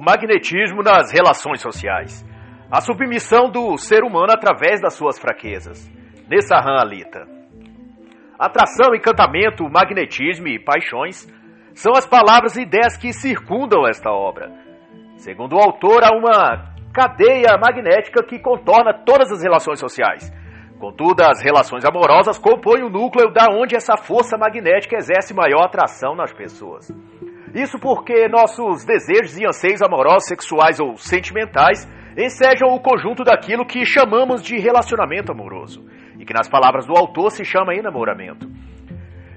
o magnetismo nas relações sociais. A submissão do ser humano através das suas fraquezas. Nessahan Alita. Atração, encantamento, magnetismo e paixões são as palavras e ideias que circundam esta obra. Segundo o autor, há uma cadeia magnética que contorna todas as relações sociais. Contudo, as relações amorosas compõem o núcleo da onde essa força magnética exerce maior atração nas pessoas. Isso porque nossos desejos e anseios amorosos, sexuais ou sentimentais ensejam o conjunto daquilo que chamamos de relacionamento amoroso, e que nas palavras do autor se chama enamoramento.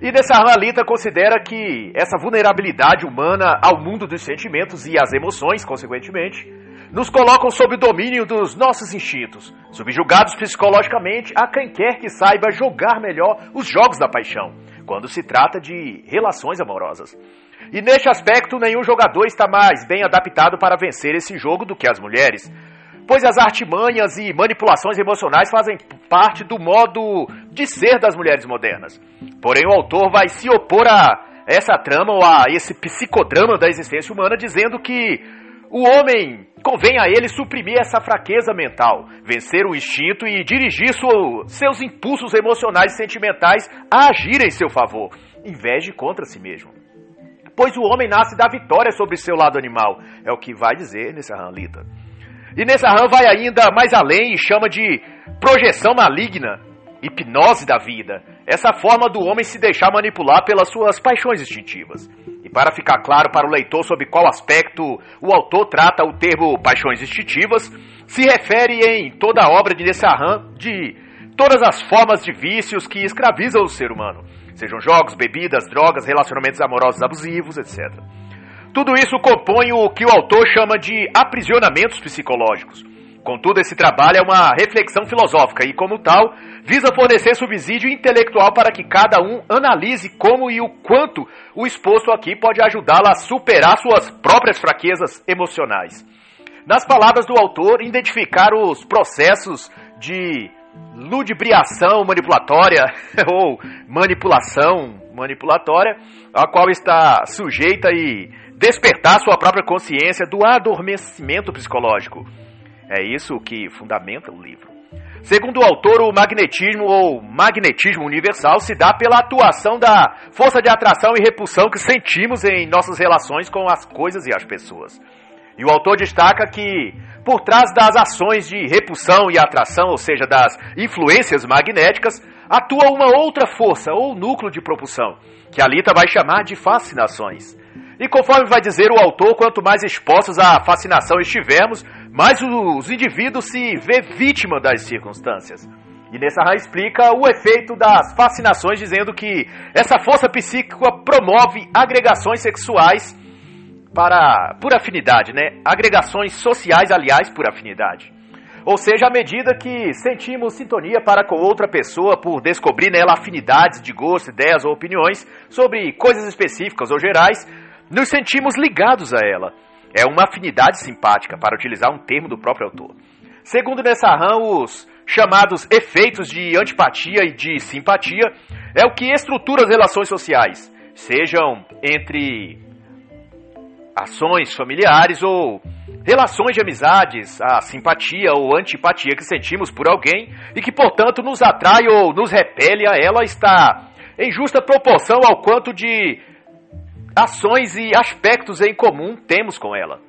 E nessa Lita considera que essa vulnerabilidade humana ao mundo dos sentimentos e às emoções, consequentemente, nos colocam sob o domínio dos nossos instintos, subjugados psicologicamente a quem quer que saiba jogar melhor os jogos da paixão, quando se trata de relações amorosas. E neste aspecto, nenhum jogador está mais bem adaptado para vencer esse jogo do que as mulheres, pois as artimanhas e manipulações emocionais fazem parte do modo de ser das mulheres modernas. Porém, o autor vai se opor a essa trama ou a esse psicodrama da existência humana, dizendo que o homem convém a ele suprimir essa fraqueza mental, vencer o instinto e dirigir sua, seus impulsos emocionais e sentimentais a agir em seu favor, em vez de contra si mesmo. Pois o homem nasce da vitória sobre seu lado animal, é o que vai dizer nesse Lita. E nesse Ram vai ainda mais além e chama de projeção maligna, hipnose da vida, essa forma do homem se deixar manipular pelas suas paixões instintivas. E para ficar claro para o leitor sobre qual aspecto o autor trata o termo paixões instintivas, se refere em toda a obra de Nessahan de todas as formas de vícios que escravizam o ser humano, sejam jogos, bebidas, drogas, relacionamentos amorosos abusivos, etc. Tudo isso compõe o que o autor chama de aprisionamentos psicológicos. Contudo, esse trabalho é uma reflexão filosófica e, como tal, visa fornecer subsídio intelectual para que cada um analise como e o quanto o exposto aqui pode ajudá-lo a superar suas próprias fraquezas emocionais. Nas palavras do autor, identificar os processos de ludibriação manipulatória ou manipulação manipulatória, a qual está sujeita e despertar sua própria consciência do adormecimento psicológico. É isso que fundamenta o livro. Segundo o autor, o magnetismo ou magnetismo universal se dá pela atuação da força de atração e repulsão que sentimos em nossas relações com as coisas e as pessoas. E o autor destaca que, por trás das ações de repulsão e atração, ou seja, das influências magnéticas, atua uma outra força ou núcleo de propulsão, que a Lita vai chamar de fascinações. E conforme vai dizer o autor, quanto mais expostos à fascinação estivermos, mais os indivíduos se vê vítima das circunstâncias. E Nessarra explica o efeito das fascinações, dizendo que essa força psíquica promove agregações sexuais para por afinidade, né? Agregações sociais, aliás, por afinidade. Ou seja, à medida que sentimos sintonia para com outra pessoa por descobrir nela afinidades de gosto, ideias ou opiniões sobre coisas específicas ou gerais, nos sentimos ligados a ela. É uma afinidade simpática, para utilizar um termo do próprio autor. Segundo Nessahan, os chamados efeitos de antipatia e de simpatia é o que estrutura as relações sociais, sejam entre ações familiares ou relações de amizades, a simpatia ou antipatia que sentimos por alguém e que, portanto, nos atrai ou nos repele a ela está em justa proporção ao quanto de ações e aspectos em comum temos com ela.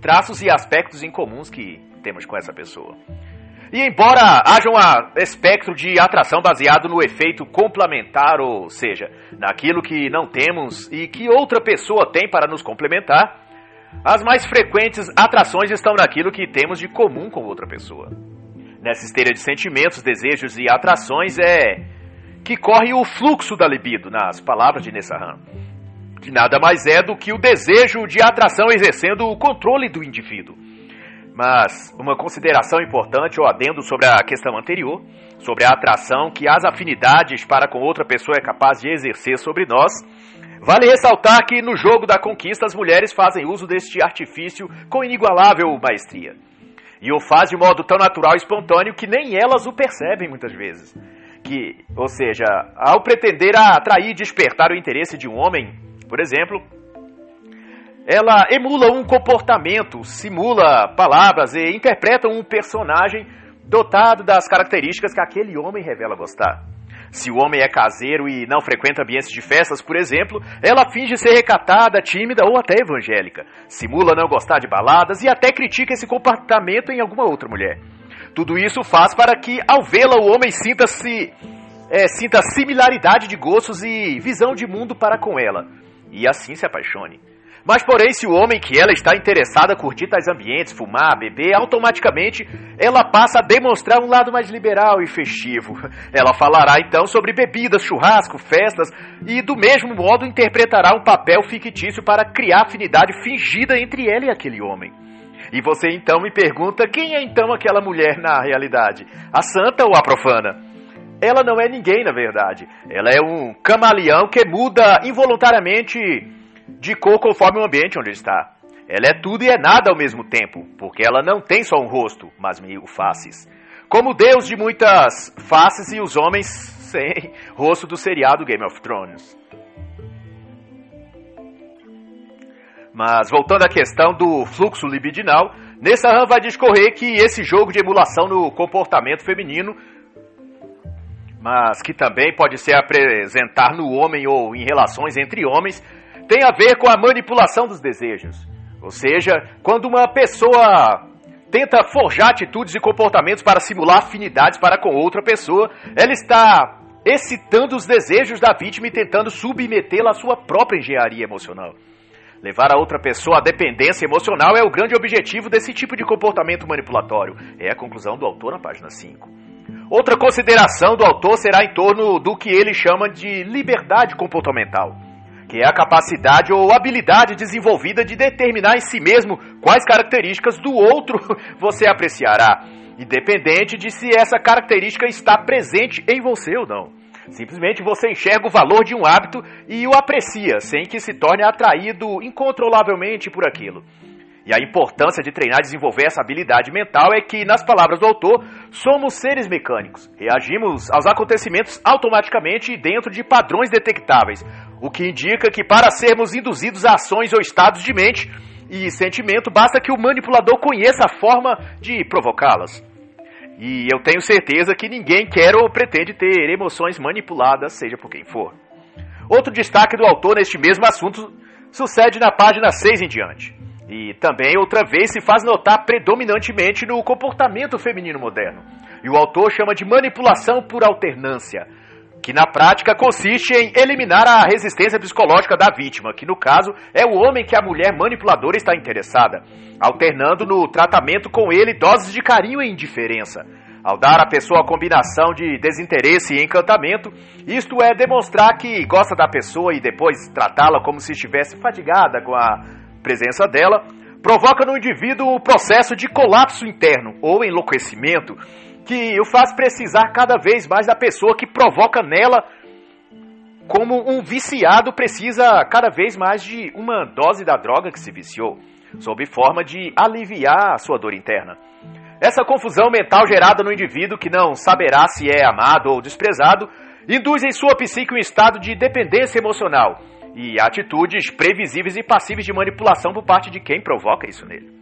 Traços e aspectos incomuns que temos com essa pessoa. E embora haja um espectro de atração baseado no efeito complementar, ou seja, naquilo que não temos e que outra pessoa tem para nos complementar, as mais frequentes atrações estão naquilo que temos de comum com outra pessoa. Nessa esteira de sentimentos, desejos e atrações é que corre o fluxo da libido, nas palavras de Nessahan que nada mais é do que o desejo de atração exercendo o controle do indivíduo. Mas uma consideração importante ou adendo sobre a questão anterior, sobre a atração que as afinidades para com outra pessoa é capaz de exercer sobre nós, vale ressaltar que no jogo da conquista as mulheres fazem uso deste artifício com inigualável maestria. E o faz de modo tão natural e espontâneo que nem elas o percebem muitas vezes. Que, ou seja, ao pretender atrair e despertar o interesse de um homem, por exemplo, ela emula um comportamento, simula palavras e interpreta um personagem dotado das características que aquele homem revela gostar. Se o homem é caseiro e não frequenta ambientes de festas, por exemplo, ela finge ser recatada, tímida ou até evangélica. Simula não gostar de baladas e até critica esse comportamento em alguma outra mulher. Tudo isso faz para que, ao vê-la, o homem sinta-se é, sinta similaridade de gostos e visão de mundo para com ela, e assim se apaixone. Mas, porém, se o homem que ela está interessada curtir tais ambientes, fumar, beber, automaticamente ela passa a demonstrar um lado mais liberal e festivo. Ela falará então sobre bebidas, churrasco, festas e, do mesmo modo, interpretará um papel fictício para criar afinidade fingida entre ela e aquele homem. E você então me pergunta quem é então aquela mulher na realidade? A santa ou a profana? Ela não é ninguém, na verdade. Ela é um camaleão que muda involuntariamente cor conforme o ambiente onde está. Ela é tudo e é nada ao mesmo tempo, porque ela não tem só um rosto, mas mil faces. Como Deus de muitas faces e os homens sem rosto do seriado Game of Thrones. Mas voltando à questão do fluxo libidinal, Nessahan vai discorrer que esse jogo de emulação no comportamento feminino, mas que também pode se apresentar no homem ou em relações entre homens, tem a ver com a manipulação dos desejos. Ou seja, quando uma pessoa tenta forjar atitudes e comportamentos para simular afinidades para com outra pessoa, ela está excitando os desejos da vítima e tentando submetê-la à sua própria engenharia emocional. Levar a outra pessoa à dependência emocional é o grande objetivo desse tipo de comportamento manipulatório. É a conclusão do autor na página 5. Outra consideração do autor será em torno do que ele chama de liberdade comportamental, que é a capacidade ou habilidade desenvolvida de determinar em si mesmo quais características do outro você apreciará, independente de se essa característica está presente em você ou não. Simplesmente você enxerga o valor de um hábito e o aprecia, sem que se torne atraído incontrolavelmente por aquilo. E a importância de treinar e desenvolver essa habilidade mental é que, nas palavras do autor, somos seres mecânicos. Reagimos aos acontecimentos automaticamente dentro de padrões detectáveis, o que indica que para sermos induzidos a ações ou estados de mente e sentimento, basta que o manipulador conheça a forma de provocá-las. E eu tenho certeza que ninguém quer ou pretende ter emoções manipuladas, seja por quem for. Outro destaque do autor neste mesmo assunto sucede na página 6 em diante. E também outra vez se faz notar predominantemente no comportamento feminino moderno. E o autor chama de manipulação por alternância, que na prática consiste em eliminar a resistência psicológica da vítima, que no caso é o homem que a mulher manipuladora está interessada, alternando no tratamento com ele doses de carinho e indiferença. Ao dar à pessoa a combinação de desinteresse e encantamento, isto é demonstrar que gosta da pessoa e depois tratá-la como se estivesse fatigada com a presença dela, provoca no indivíduo o processo de colapso interno ou enlouquecimento que o faz precisar cada vez mais da pessoa que provoca nela, como um viciado precisa cada vez mais de uma dose da droga que se viciou, sob forma de aliviar a sua dor interna. Essa confusão mental gerada no indivíduo que não saberá se é amado ou desprezado induz em sua psique um estado de dependência emocional e atitudes previsíveis e passíveis de manipulação por parte de quem provoca isso nele.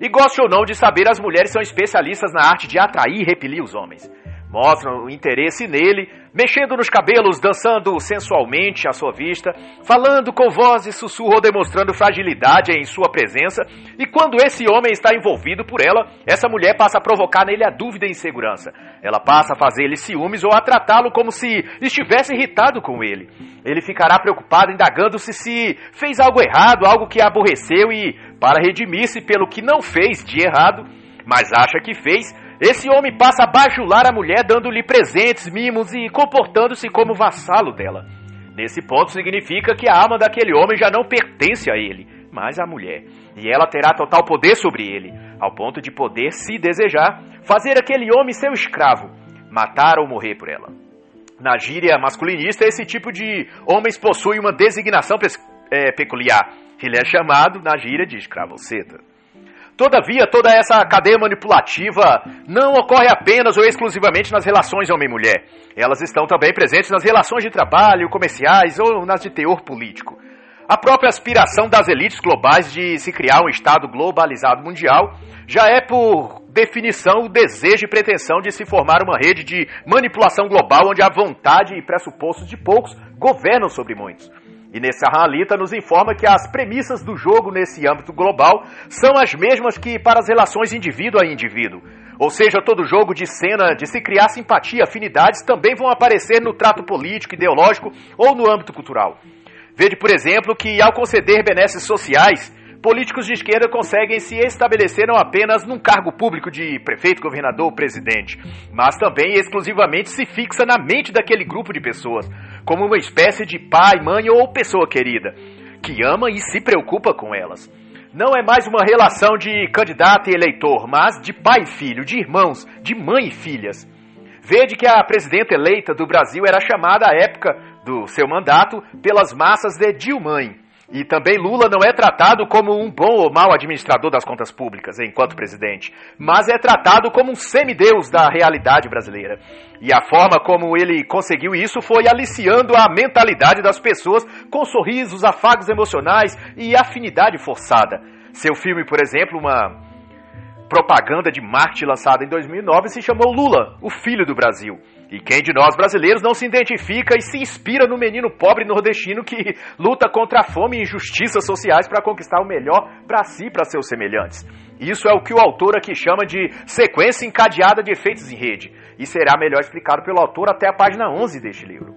E goste ou não de saber, as mulheres são especialistas na arte de atrair e repelir os homens. Mostram o interesse nele, mexendo nos cabelos, dançando sensualmente à sua vista, falando com voz e sussurro ou demonstrando fragilidade em sua presença. E quando esse homem está envolvido por ela, essa mulher passa a provocar nele a dúvida e insegurança. Ela passa a fazer-lhe ciúmes ou a tratá-lo como se estivesse irritado com ele. Ele ficará preocupado, indagando-se se fez algo errado, algo que a aborreceu e, para redimir-se pelo que não fez de errado, mas acha que fez, esse homem passa a bajular a mulher, dando-lhe presentes, mimos e comportando-se como vassalo dela. Nesse ponto significa que a alma daquele homem já não pertence a ele, mas à mulher. E ela terá total poder sobre ele, ao ponto de poder, se desejar, fazer aquele homem seu escravo, matar ou morrer por ela. Na gíria masculinista, esse tipo de homens possui uma designação é, peculiar. Ele é chamado, na gíria, de escravoceta. Todavia, toda essa cadeia manipulativa não ocorre apenas ou exclusivamente nas relações homem-mulher. Elas estão também presentes nas relações de trabalho, comerciais ou nas de teor político. A própria aspiração das elites globais de se criar um Estado globalizado mundial já é, por definição, o desejo e pretensão de se formar uma rede de manipulação global onde a vontade e pressupostos de poucos governam sobre muitos. E nesse Arralita nos informa que as premissas do jogo nesse âmbito global são as mesmas que para as relações indivíduo a indivíduo. Ou seja, todo jogo de cena de se criar simpatia, afinidades também vão aparecer no trato político, ideológico ou no âmbito cultural. Vede, por exemplo, que ao conceder benesses sociais, políticos de esquerda conseguem se estabelecer não apenas num cargo público de prefeito, governador, presidente, mas também exclusivamente se fixa na mente daquele grupo de pessoas, como uma espécie de pai, mãe ou pessoa querida, que ama e se preocupa com elas. Não é mais uma relação de candidato e eleitor, mas de pai e filho, de irmãos, de mãe e filhas. Vede que a presidenta eleita do Brasil era chamada à época do seu mandato pelas massas de Dilmãe. E também Lula não é tratado como um bom ou mau administrador das contas públicas enquanto presidente, mas é tratado como um semideus da realidade brasileira. E a forma como ele conseguiu isso foi aliciando a mentalidade das pessoas com sorrisos, afagos emocionais e afinidade forçada. Seu filme, por exemplo, uma propaganda de marketing lançada em 2009 se chamou Lula, o filho do Brasil. E quem de nós brasileiros não se identifica e se inspira no menino pobre nordestino que luta contra a fome e injustiças sociais para conquistar o melhor para si e para seus semelhantes? Isso é o que o autor aqui chama de sequência encadeada de efeitos em rede, e será melhor explicado pelo autor até a página 11 deste livro.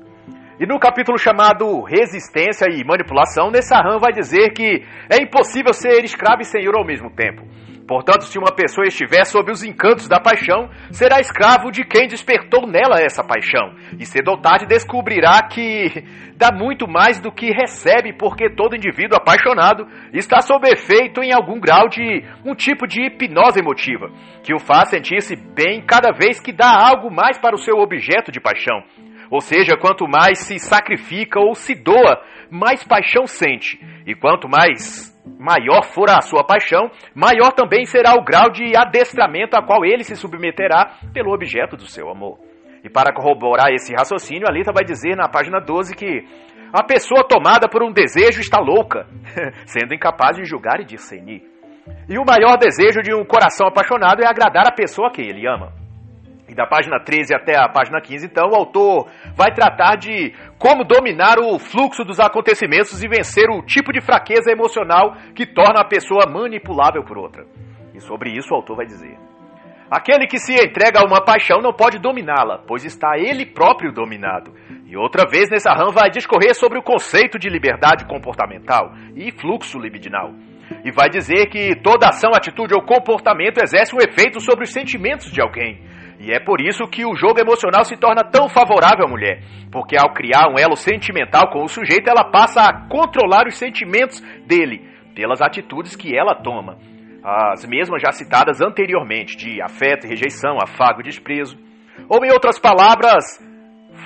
E no capítulo chamado Resistência e Manipulação, Nessahan vai dizer que é impossível ser escravo e senhor ao mesmo tempo. Portanto, se uma pessoa estiver sob os encantos da paixão, será escravo de quem despertou nela essa paixão, e cedo ou tarde descobrirá que dá muito mais do que recebe, porque todo indivíduo apaixonado está sob efeito em algum grau de um tipo de hipnose emotiva, que o faz sentir-se bem cada vez que dá algo mais para o seu objeto de paixão. Ou seja, quanto mais se sacrifica ou se doa, mais paixão sente. E quanto mais maior for a sua paixão, maior também será o grau de adestramento a qual ele se submeterá pelo objeto do seu amor. E para corroborar esse raciocínio, a Lita vai dizer na página 12 que a pessoa tomada por um desejo está louca, sendo incapaz de julgar e discernir. E o maior desejo de um coração apaixonado é agradar a pessoa a quem ele ama. E da página 13 até a página 15, então, o autor vai tratar de como dominar o fluxo dos acontecimentos e vencer o tipo de fraqueza emocional que torna a pessoa manipulável por outra. E sobre isso o autor vai dizer: Aquele que se entrega a uma paixão não pode dominá-la, pois está ele próprio dominado. E outra vez nessa rã vai discorrer sobre o conceito de liberdade comportamental e fluxo libidinal. E vai dizer que toda ação, atitude ou comportamento exerce um efeito sobre os sentimentos de alguém e é por isso que o jogo emocional se torna tão favorável à mulher, porque ao criar um elo sentimental com o sujeito, ela passa a controlar os sentimentos dele pelas atitudes que ela toma. As mesmas já citadas anteriormente, de afeto e rejeição, afago e desprezo. Ou, em outras palavras,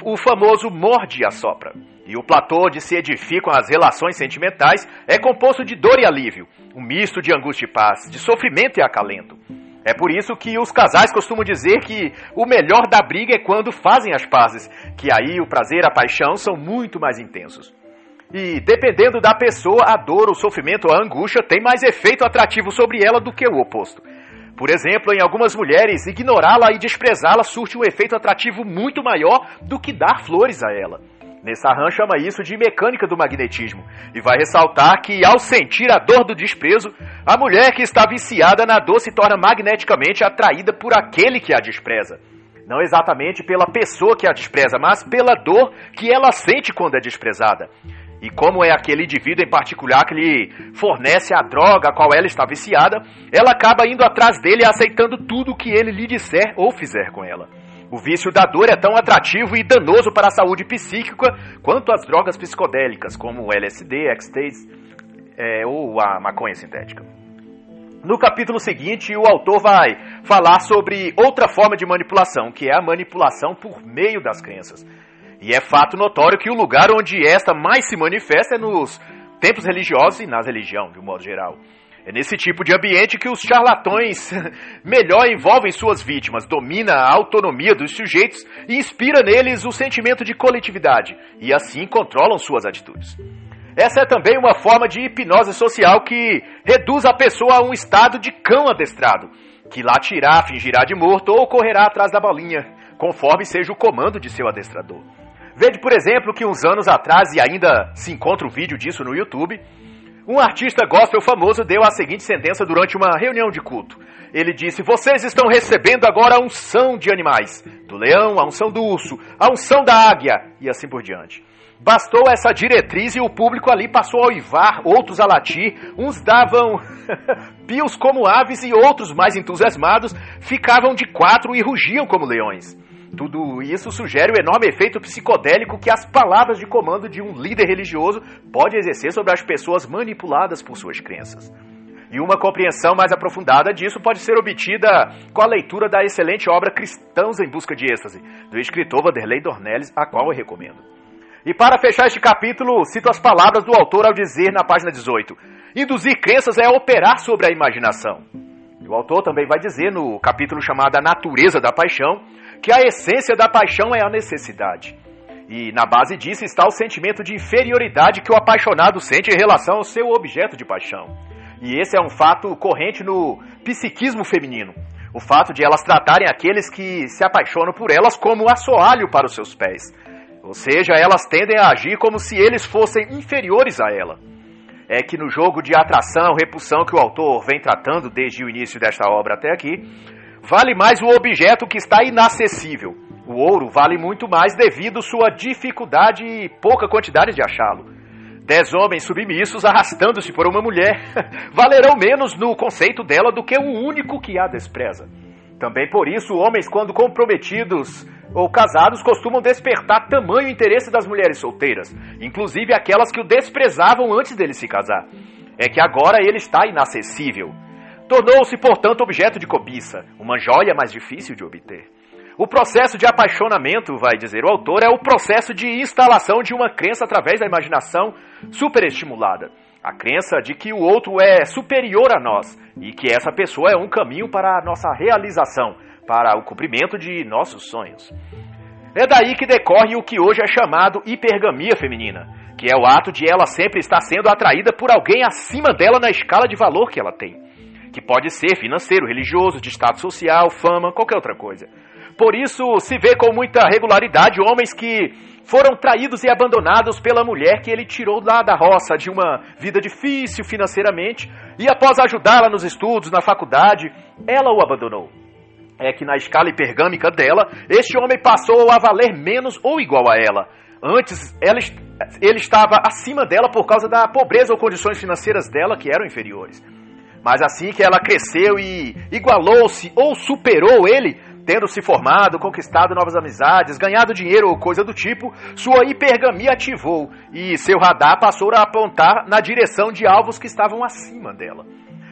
o famoso morde e assopra. E o platô onde se edificam as relações sentimentais é composto de dor e alívio, um misto de angústia e paz, de sofrimento e acalento. É por isso que os casais costumam dizer que o melhor da briga é quando fazem as pazes, que aí o prazer e a paixão são muito mais intensos. E dependendo da pessoa, a dor, o sofrimento a angústia tem mais efeito atrativo sobre ela do que o oposto. Por exemplo, em algumas mulheres, ignorá-la e desprezá-la surte um efeito atrativo muito maior do que dar flores a ela. Nessahan chama isso de mecânica do magnetismo e vai ressaltar que, ao sentir a dor do desprezo, a mulher que está viciada na dor se torna magneticamente atraída por aquele que a despreza. Não exatamente pela pessoa que a despreza, mas pela dor que ela sente quando é desprezada. E como é aquele indivíduo em particular que lhe fornece a droga a qual ela está viciada, ela acaba indo atrás dele aceitando tudo o que ele lhe disser ou fizer com ela. O vício da dor é tão atrativo e danoso para a saúde psíquica quanto as drogas psicodélicas, como o LSD, ecstasy é, ou a maconha sintética. No capítulo seguinte, o autor vai falar sobre outra forma de manipulação, que é a manipulação por meio das crenças. E é fato notório que o lugar onde esta mais se manifesta é nos templos religiosos e nas religiões, de um modo geral. É nesse tipo de ambiente que os charlatões melhor envolvem suas vítimas, domina a autonomia dos sujeitos e inspira neles o sentimento de coletividade, e assim controlam suas atitudes. Essa é também uma forma de hipnose social que reduz a pessoa a um estado de cão adestrado, que latirá, fingirá de morto ou correrá atrás da bolinha, conforme seja o comando de seu adestrador. Veja, por exemplo, que uns anos atrás, e ainda se encontra um vídeo disso no YouTube, um artista gospel famoso deu a seguinte sentença durante uma reunião de culto. Ele disse: Vocês estão recebendo agora a unção de animais, do leão, a unção do urso, a unção da águia, e assim por diante. Bastou essa diretriz e o público ali passou a uivar, outros a latir, uns davam pios como aves e outros, mais entusiasmados, ficavam de quatro e rugiam como leões. Tudo isso sugere o enorme efeito psicodélico que as palavras de comando de um líder religioso pode exercer sobre as pessoas manipuladas por suas crenças. E uma compreensão mais aprofundada disso pode ser obtida com a leitura da excelente obra Cristãos em Busca de Êxtase, do escritor Vanderlei Dornelles, a qual eu recomendo. E para fechar este capítulo, cito as palavras do autor ao dizer na página 18: Induzir crenças é operar sobre a imaginação. E o autor também vai dizer no capítulo chamado A Natureza da Paixão que a essência da paixão é a necessidade. E na base disso está o sentimento de inferioridade que o apaixonado sente em relação ao seu objeto de paixão. E esse é um fato corrente no psiquismo feminino. O fato de elas tratarem aqueles que se apaixonam por elas como assoalho para os seus pés. Ou seja, elas tendem a agir como se eles fossem inferiores a ela. É que no jogo de atração, repulsão que o autor vem tratando desde o início desta obra até aqui, vale mais o objeto que está inacessível. O ouro vale muito mais devido sua dificuldade e pouca quantidade de achá-lo. Dez homens submissos arrastando-se por uma mulher valerão menos no conceito dela do que o único que a despreza. Também por isso, homens, quando comprometidos ou casados, costumam despertar tamanho interesse das mulheres solteiras, inclusive aquelas que o desprezavam antes dele se casar. É que agora ele está inacessível. Tornou-se, portanto, objeto de cobiça, uma joia mais difícil de obter. O processo de apaixonamento, vai dizer o autor, é o processo de instalação de uma crença através da imaginação superestimulada. A crença de que o outro é superior a nós e que essa pessoa é um caminho para a nossa realização, para o cumprimento de nossos sonhos. É daí que decorre o que hoje é chamado hipergamia feminina, que é o ato de ela sempre estar sendo atraída por alguém acima dela na escala de valor que ela tem que pode ser financeiro, religioso, de status social, fama, qualquer outra coisa. Por isso, se vê com muita regularidade homens que foram traídos e abandonados pela mulher que ele tirou lá da roça de uma vida difícil financeiramente e após ajudá-la nos estudos, na faculdade, ela o abandonou. É que na escala hipergâmica dela, este homem passou a valer menos ou igual a ela. Antes, ela, ele estava acima dela por causa da pobreza ou condições financeiras dela que eram inferiores. Mas assim que ela cresceu e igualou-se ou superou ele, tendo se formado, conquistado novas amizades, ganhado dinheiro ou coisa do tipo, sua hipergamia ativou e seu radar passou a apontar na direção de alvos que estavam acima dela.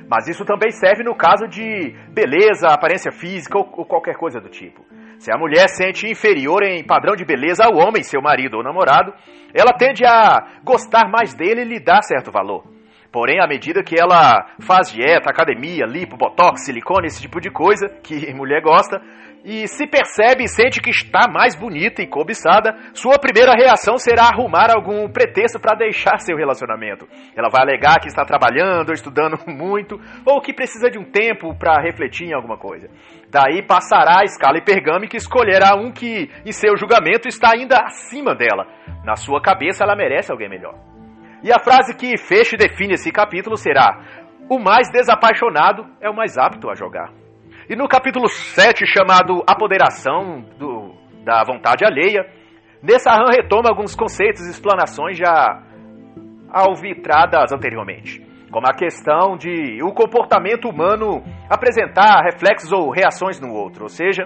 Mas isso também serve no caso de beleza, aparência física ou, ou qualquer coisa do tipo. Se a mulher sente inferior em padrão de beleza ao homem, seu marido ou namorado, ela tende a gostar mais dele e lhe dar certo valor. Porém, à medida que ela faz dieta, academia, lipo, botox, silicone, esse tipo de coisa que mulher gosta, e se percebe e sente que está mais bonita e cobiçada, sua primeira reação será arrumar algum pretexto para deixar seu relacionamento. Ela vai alegar que está trabalhando ou estudando muito, ou que precisa de um tempo para refletir em alguma coisa. Daí passará a escala hipergâmica e escolherá um que, em seu julgamento, está ainda acima dela. Na sua cabeça, ela merece alguém melhor. E a frase que fecha e define esse capítulo será: O mais desapaixonado é o mais apto a jogar. E no capítulo 7, chamado Apoderação do, da Vontade Alheia, Nessahan retoma alguns conceitos e explanações já alvitradas anteriormente, como a questão de o comportamento humano apresentar reflexos ou reações no outro, ou seja,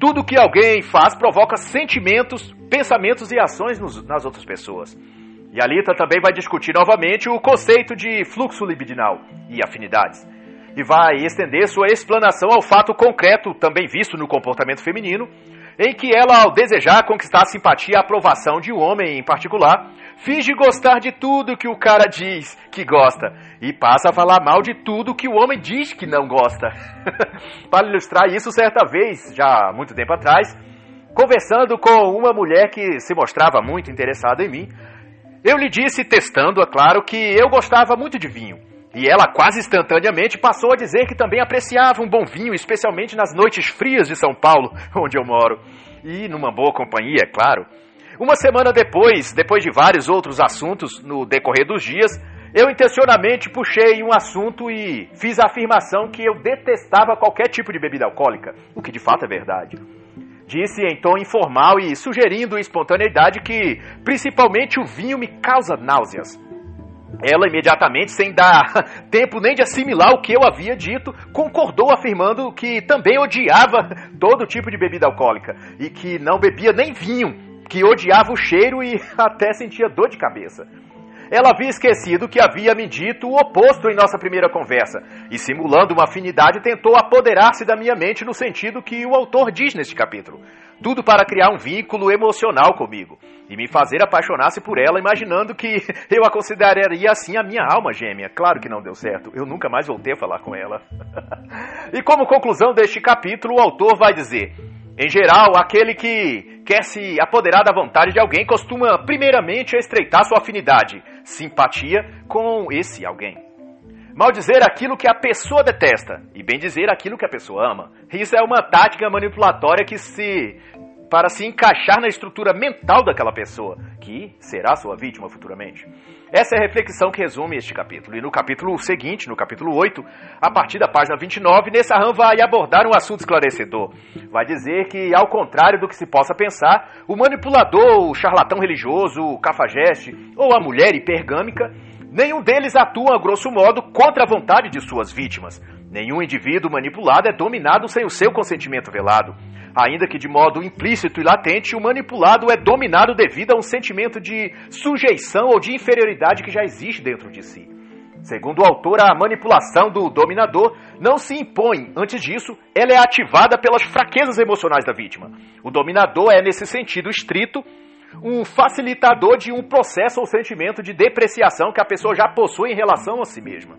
tudo que alguém faz provoca sentimentos, pensamentos e ações nos, nas outras pessoas. E a Lita também vai discutir novamente o conceito de fluxo libidinal e afinidades. E vai estender sua explanação ao fato concreto, também visto no comportamento feminino, em que ela, ao desejar conquistar a simpatia e a aprovação de um homem em particular, finge gostar de tudo que o cara diz que gosta e passa a falar mal de tudo que o homem diz que não gosta. Para ilustrar isso, certa vez, já há muito tempo atrás, conversando com uma mulher que se mostrava muito interessada em mim, Eu lhe disse, testando, é claro, que eu gostava muito de vinho. E ela quase instantaneamente passou a dizer que também apreciava um bom vinho, especialmente nas noites frias de São Paulo, onde eu moro. E numa boa companhia, é claro. Uma semana depois, depois de vários outros assuntos no decorrer dos dias, eu intencionalmente puxei um assunto e fiz a afirmação que eu detestava qualquer tipo de bebida alcoólica, o que de fato é verdade. Disse em tom informal e sugerindo espontaneidade que, principalmente, o vinho me causa náuseas. Ela imediatamente, sem dar tempo nem de assimilar o que eu havia dito, concordou afirmando que também odiava todo tipo de bebida alcoólica e que não bebia nem vinho, que odiava o cheiro e até sentia dor de cabeça. Ela havia esquecido que havia me dito o oposto em nossa primeira conversa, e simulando uma afinidade, tentou apoderar-se da minha mente no sentido que o autor diz neste capítulo. Tudo para criar um vínculo emocional comigo e me fazer apaixonar-se por ela, imaginando que eu a consideraria assim a minha alma gêmea. Claro que não deu certo, eu nunca mais voltei a falar com ela. e como conclusão deste capítulo, o autor vai dizer: em geral, aquele que quer se apoderar da vontade de alguém costuma, primeiramente, estreitar sua afinidade, simpatia com esse alguém. Mal dizer aquilo que a pessoa detesta e bem dizer aquilo que a pessoa ama. Isso é uma tática manipulatória que se para se encaixar na estrutura mental daquela pessoa, que será sua vítima futuramente. Essa é a reflexão que resume este capítulo. E no capítulo seguinte, no capítulo 8, a partir da página 29, Nessahan vai abordar um assunto esclarecedor. Vai dizer que, ao contrário do que se possa pensar, o manipulador, o charlatão religioso, o cafajeste ou a mulher hipergâmica, nenhum deles atua, a grosso modo, contra a vontade de suas vítimas. Nenhum indivíduo manipulado é dominado sem o seu consentimento velado. Ainda que de modo implícito e latente, o manipulado é dominado devido a um sentimento de sujeição ou de inferioridade que já existe dentro de si. Segundo o autor, a manipulação do dominador não se impõe. Antes disso, ela é ativada pelas fraquezas emocionais da vítima. O dominador é, nesse sentido estrito, um facilitador de um processo ou sentimento de depreciação que a pessoa já possui em relação a si mesma.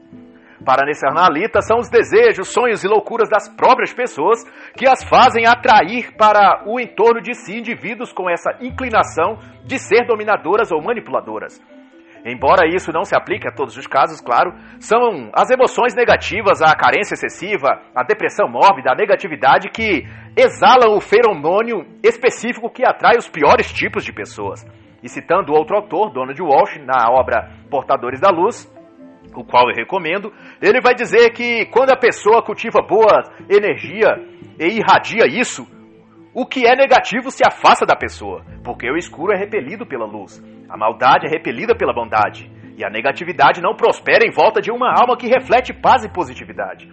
Para nesse analita, são os desejos, sonhos e loucuras das próprias pessoas que as fazem atrair para o entorno de si indivíduos com essa inclinação de ser dominadoras ou manipuladoras. Embora isso não se aplique a todos os casos, claro, são as emoções negativas, a carência excessiva, a depressão mórbida, a negatividade que exalam o feromônio específico que atrai os piores tipos de pessoas. E citando outro autor, Donald Walsh, na obra Portadores da Luz, o qual eu recomendo, ele vai dizer que quando a pessoa cultiva boa energia e irradia isso, o que é negativo se afasta da pessoa, porque o escuro é repelido pela luz, a maldade é repelida pela bondade, e a negatividade não prospera em volta de uma alma que reflete paz e positividade.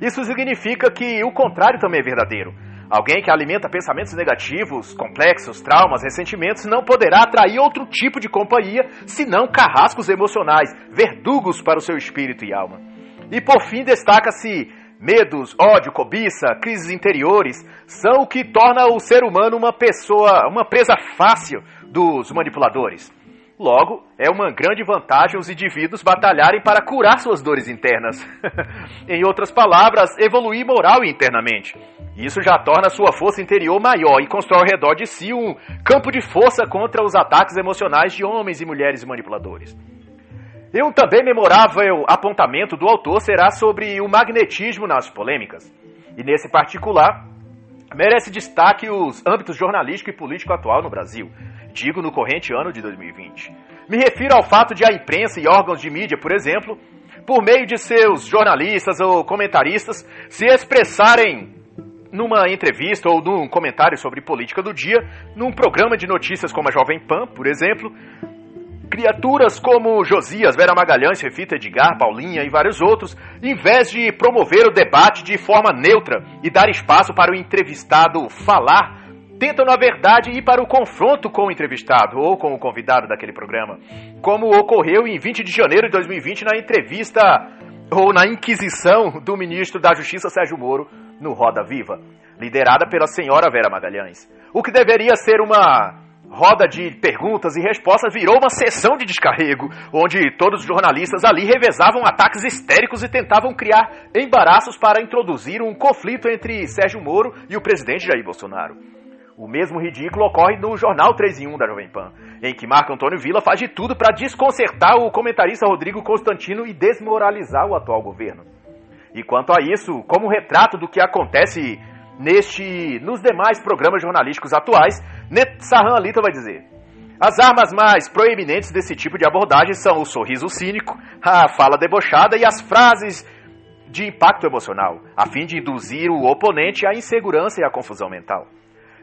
Isso significa que o contrário também é verdadeiro. Alguém que alimenta pensamentos negativos, complexos, traumas, ressentimentos não poderá atrair outro tipo de companhia senão carrascos emocionais, verdugos para o seu espírito e alma. E por fim destaca-se medos, ódio, cobiça, crises interiores, são o que torna o ser humano uma pessoa, uma presa fácil dos manipuladores. Logo, é uma grande vantagem os indivíduos batalharem para curar suas dores internas. em outras palavras, evoluir moral e internamente. Isso já torna sua força interior maior e constrói ao redor de si um campo de força contra os ataques emocionais de homens e mulheres manipuladores. E um também memorável apontamento do autor será sobre o magnetismo nas polêmicas. E nesse particular, merece destaque os âmbitos jornalístico e político atual no Brasil digo no corrente ano de 2020. Me refiro ao fato de a imprensa e órgãos de mídia, por exemplo, por meio de seus jornalistas ou comentaristas, se expressarem numa entrevista ou num comentário sobre política do dia, num programa de notícias como a Jovem Pan, por exemplo, criaturas como Josias, Vera Magalhães, Refita Edgar, Paulinha e vários outros, em vez de promover o debate de forma neutra e dar espaço para o entrevistado falar tentam, na verdade, ir para o confronto com o entrevistado ou com o convidado daquele programa, como ocorreu em 20 de janeiro de 2020 na entrevista ou na inquisição do ministro da Justiça Sérgio Moro no Roda Viva, liderada pela senhora Vera Magalhães. O que deveria ser uma roda de perguntas e respostas virou uma sessão de descarrego, onde todos os jornalistas ali revezavam ataques histéricos e tentavam criar embaraços para introduzir um conflito entre Sérgio Moro e o presidente Jair Bolsonaro. O mesmo ridículo ocorre no Jornal 3 em 1 da Jovem Pan, em que Marco Antônio Villa faz de tudo para desconcertar o comentarista Rodrigo Constantino e desmoralizar o atual governo. E quanto a isso, como retrato do que acontece neste, nos demais programas jornalísticos atuais, Netsahan Alita vai dizer: as armas mais proeminentes desse tipo de abordagem são o sorriso cínico, a fala debochada e as frases de impacto emocional, a fim de induzir o oponente à insegurança e à confusão mental.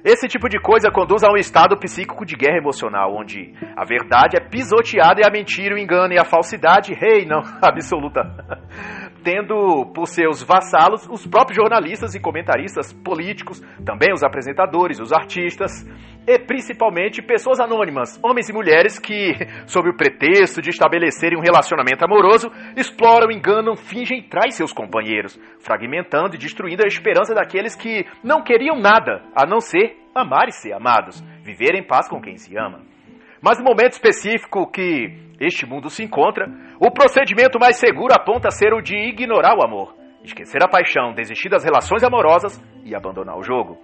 Esse tipo de coisa conduz a um estado psíquico de guerra emocional, onde a verdade é pisoteada e a mentira, o engano e a falsidade reinam absoluta, tendo por seus vassalos os próprios jornalistas e comentaristas políticos, também os apresentadores, os artistas e principalmente pessoas anônimas, homens e mulheres que, sob o pretexto de estabelecerem um relacionamento amoroso, exploram, enganam, fingem e traem seus companheiros, fragmentando e destruindo a esperança daqueles que não queriam nada a não ser amar e ser amados, viver em paz com quem se ama. Mas no momento específico que este mundo se encontra, o procedimento mais seguro aponta ser o de ignorar o amor, esquecer a paixão, desistir das relações amorosas e abandonar o jogo.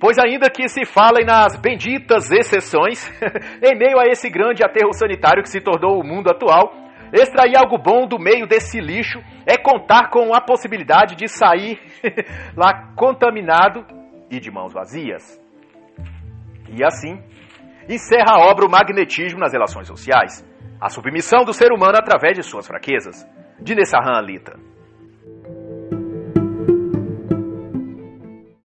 Pois ainda que se falem nas benditas exceções, em meio a esse grande aterro sanitário que se tornou o mundo atual, extrair algo bom do meio desse lixo é contar com a possibilidade de sair lá contaminado e de mãos vazias. E assim, encerra a obra o magnetismo nas relações sociais, a submissão do ser humano através de suas fraquezas. De Nessahan Alita.